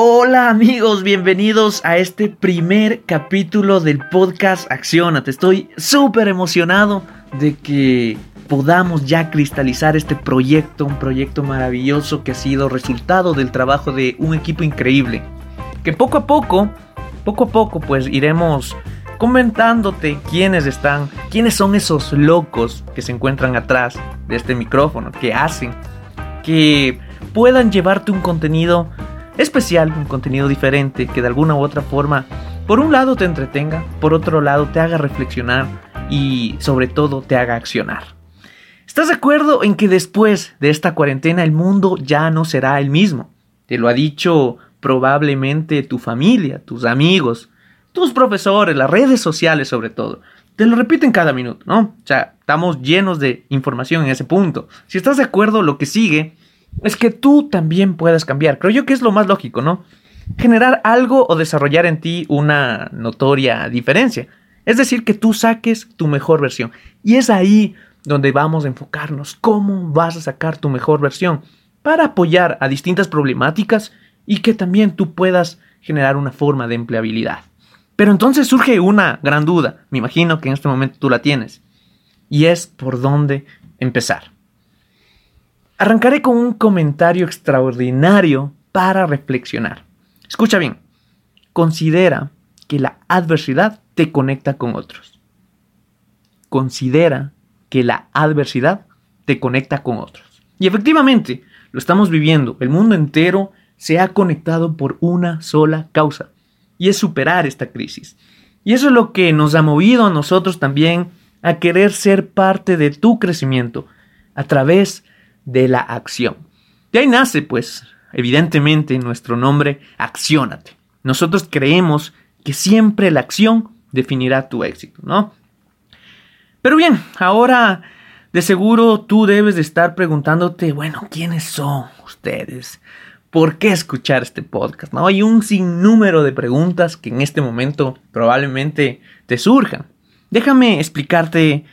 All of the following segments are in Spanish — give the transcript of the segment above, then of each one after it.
Hola amigos, bienvenidos a este primer capítulo del podcast Acciónate. Estoy súper emocionado de que podamos ya cristalizar este proyecto, un proyecto maravilloso que ha sido resultado del trabajo de un equipo increíble. Que poco a poco, poco a poco, pues iremos comentándote quiénes están, quiénes son esos locos que se encuentran atrás de este micrófono, que hacen que puedan llevarte un contenido especial, un contenido diferente, que de alguna u otra forma, por un lado te entretenga, por otro lado te haga reflexionar y sobre todo te haga accionar. ¿Estás de acuerdo en que después de esta cuarentena el mundo ya no será el mismo? Te lo ha dicho probablemente tu familia, tus amigos, tus profesores, las redes sociales sobre todo. Te lo repiten cada minuto, ¿no? O sea, estamos llenos de información en ese punto. Si estás de acuerdo, lo que sigue es que tú también puedas cambiar. Creo yo que es lo más lógico, ¿no? Generar algo o desarrollar en ti una notoria diferencia. Es decir, que tú saques tu mejor versión. Y es ahí donde vamos a enfocarnos. ¿Cómo vas a sacar tu mejor versión? Para apoyar a distintas problemáticas y que también tú puedas generar una forma de empleabilidad. Pero entonces surge una gran duda. Me imagino que en este momento tú la tienes. Y es por dónde empezar. Arrancaré con un comentario extraordinario para reflexionar. Escucha bien, considera que la adversidad te conecta con otros. Considera que la adversidad te conecta con otros. Y efectivamente, lo estamos viviendo. El mundo entero se ha conectado por una sola causa. Y es superar esta crisis. Y eso es lo que nos ha movido a nosotros también a querer ser parte de tu crecimiento a través de la acción. De ahí nace, pues, evidentemente nuestro nombre, acciónate. Nosotros creemos que siempre la acción definirá tu éxito, ¿no? Pero bien, ahora de seguro tú debes de estar preguntándote, bueno, ¿quiénes son ustedes? ¿Por qué escuchar este podcast? ¿No? Hay un sinnúmero de preguntas que en este momento probablemente te surjan. Déjame explicarte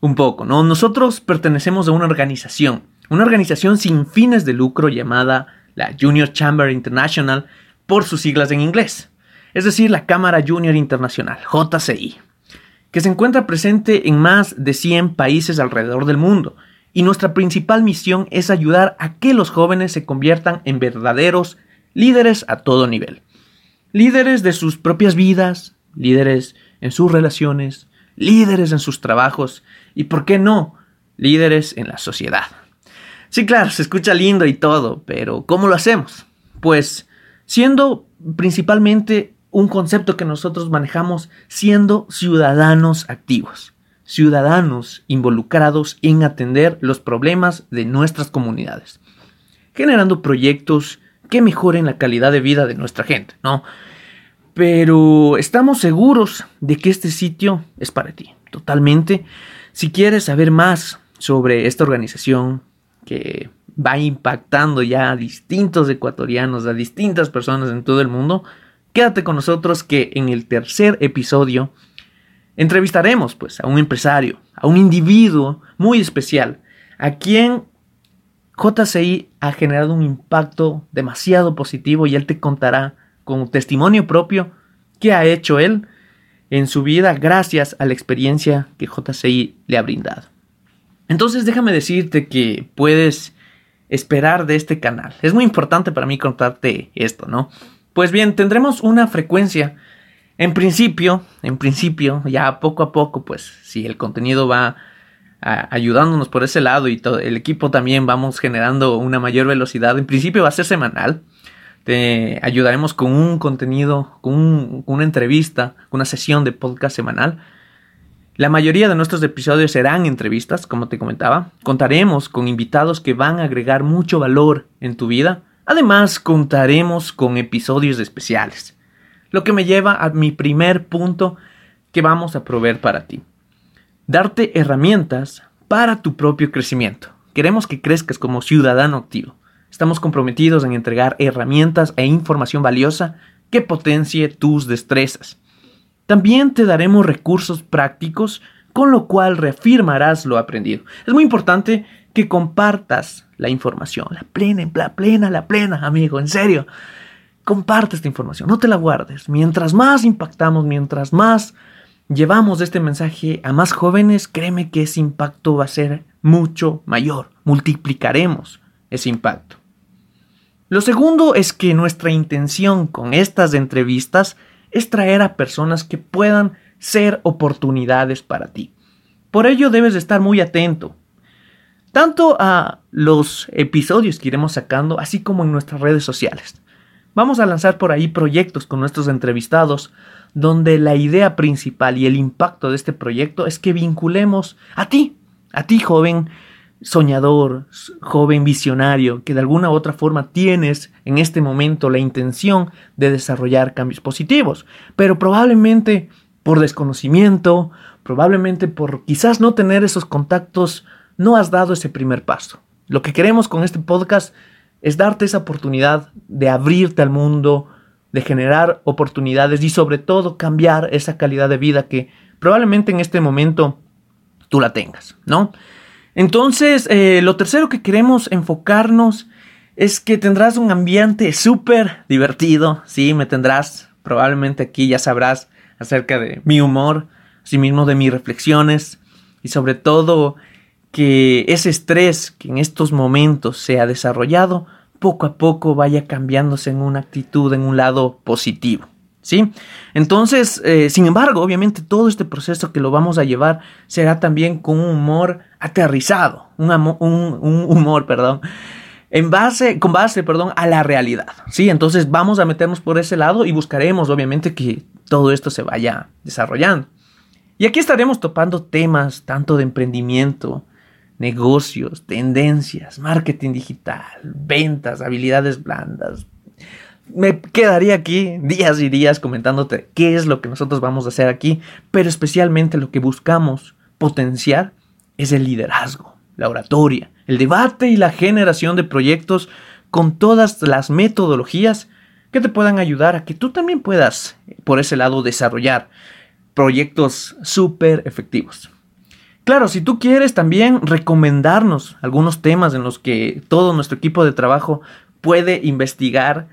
un poco, ¿no? Nosotros pertenecemos a una organización una organización sin fines de lucro llamada la Junior Chamber International por sus siglas en inglés, es decir, la Cámara Junior Internacional, JCI, que se encuentra presente en más de 100 países alrededor del mundo, y nuestra principal misión es ayudar a que los jóvenes se conviertan en verdaderos líderes a todo nivel. Líderes de sus propias vidas, líderes en sus relaciones, líderes en sus trabajos y, ¿por qué no?, líderes en la sociedad. Sí, claro, se escucha lindo y todo, pero ¿cómo lo hacemos? Pues siendo principalmente un concepto que nosotros manejamos siendo ciudadanos activos, ciudadanos involucrados en atender los problemas de nuestras comunidades, generando proyectos que mejoren la calidad de vida de nuestra gente, ¿no? Pero estamos seguros de que este sitio es para ti, totalmente. Si quieres saber más sobre esta organización, que va impactando ya a distintos ecuatorianos, a distintas personas en todo el mundo, quédate con nosotros que en el tercer episodio entrevistaremos pues a un empresario, a un individuo muy especial, a quien JCI ha generado un impacto demasiado positivo y él te contará con testimonio propio qué ha hecho él en su vida gracias a la experiencia que JCI le ha brindado. Entonces déjame decirte que puedes esperar de este canal. Es muy importante para mí contarte esto, ¿no? Pues bien, tendremos una frecuencia. En principio, en principio, ya poco a poco, pues si el contenido va ayudándonos por ese lado y todo el equipo también vamos generando una mayor velocidad. En principio va a ser semanal. Te ayudaremos con un contenido, con, con una entrevista, con una sesión de podcast semanal la mayoría de nuestros episodios serán entrevistas, como te comentaba. Contaremos con invitados que van a agregar mucho valor en tu vida Además, contaremos con episodios especiales, lo que me lleva a mi primer punto que vamos a proveer para ti. Darte herramientas para tu propio crecimiento. Queremos que crezcas como ciudadano activo. Estamos comprometidos en entregar herramientas e información valiosa que potencie tus destrezas. También te daremos recursos prácticos con lo cual reafirmarás lo aprendido. Es muy importante que compartas la información, la plena, la plena, la plena, amigo, en serio. Comparte esta información, no te la guardes. Mientras más impactamos, mientras más llevamos este mensaje a más jóvenes, créeme que ese impacto va a ser mucho mayor. Multiplicaremos ese impacto. Lo segundo es que nuestra intención con estas entrevistas es traer a personas que puedan ser oportunidades para ti. Por ello debes estar muy atento, tanto a los episodios que iremos sacando, así como en nuestras redes sociales. Vamos a lanzar por ahí proyectos con nuestros entrevistados, donde la idea principal y el impacto de este proyecto es que vinculemos a ti, a ti joven soñador, joven visionario, que de alguna u otra forma tienes en este momento la intención de desarrollar cambios positivos, pero probablemente por desconocimiento, probablemente por quizás no tener esos contactos, no has dado ese primer paso. Lo que queremos con este podcast es darte esa oportunidad de abrirte al mundo, de generar oportunidades y sobre todo cambiar esa calidad de vida que probablemente en este momento tú la tengas, ¿no? Entonces, eh, lo tercero que queremos enfocarnos es que tendrás un ambiente súper divertido, sí, me tendrás probablemente aquí, ya sabrás acerca de mi humor, asimismo de mis reflexiones y sobre todo que ese estrés que en estos momentos se ha desarrollado poco a poco vaya cambiándose en una actitud, en un lado positivo. ¿Sí? Entonces, eh, sin embargo, obviamente todo este proceso que lo vamos a llevar será también con un humor aterrizado, un, humor, perdón, en base, con base, perdón, a la realidad. Sí, entonces vamos a meternos por ese lado y buscaremos, obviamente, que todo esto se vaya desarrollando. Y aquí estaremos topando temas tanto de emprendimiento, negocios, tendencias, marketing digital, ventas, habilidades blandas. Me quedaría aquí días y días comentándote qué es lo que nosotros vamos a hacer aquí, pero especialmente lo que buscamos potenciar es el liderazgo, la oratoria, el debate y la generación de proyectos con todas las metodologías que te puedan ayudar a que tú también puedas, por ese lado, desarrollar proyectos súper efectivos. Claro, si tú quieres también recomendarnos algunos temas en los que todo nuestro equipo de trabajo puede investigar,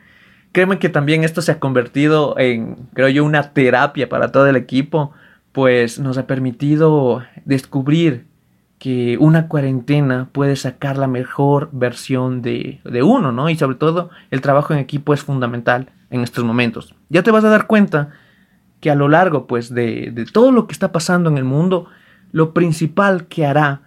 créeme que también esto se ha convertido en, creo yo, una terapia para todo el equipo, pues nos ha permitido descubrir que una cuarentena puede sacar la mejor versión de, uno, ¿no? Y sobre todo el trabajo en equipo es fundamental en estos momentos. Ya te vas a dar cuenta que a lo largo, pues, de, de todo lo que está pasando en el mundo, lo principal que hará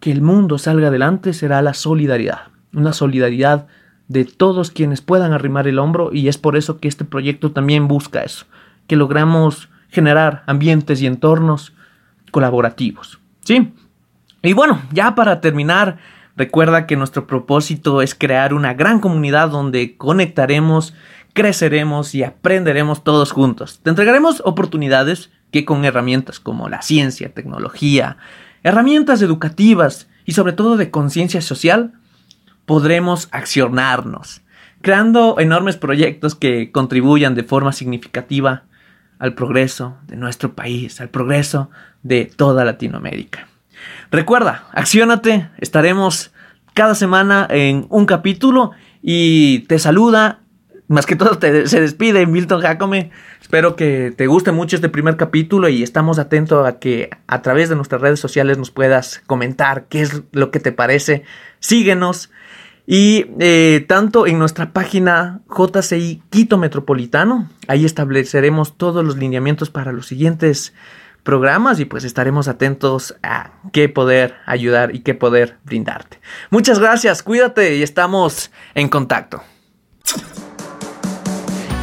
que el mundo salga adelante será la solidaridad. Una solidaridad de todos quienes puedan arrimar el hombro y es por eso que este proyecto también busca eso, que logramos generar ambientes y entornos colaborativos. ¿Sí? Y bueno, ya para terminar, recuerda que nuestro propósito es crear una gran comunidad donde conectaremos, creceremos y aprenderemos todos juntos. Te entregaremos oportunidades que con herramientas como la ciencia, tecnología, herramientas educativas y sobre todo de conciencia social, podremos accionarnos, creando enormes proyectos que contribuyan de forma significativa al progreso de nuestro país, al progreso de toda Latinoamérica. Recuerda, acciónate, estaremos cada semana en un capítulo y te saluda, más que todo se despide Milton Jacome. Espero que te guste mucho este primer capítulo y estamos atentos a que a través de nuestras redes sociales nos puedas comentar qué es lo que te parece. Síguenos. Y eh, tanto en nuestra página JCI Quito Metropolitano, ahí estableceremos todos los lineamientos para los siguientes programas y pues estaremos atentos a qué poder ayudar y qué poder brindarte. Muchas gracias, cuídate y estamos en contacto.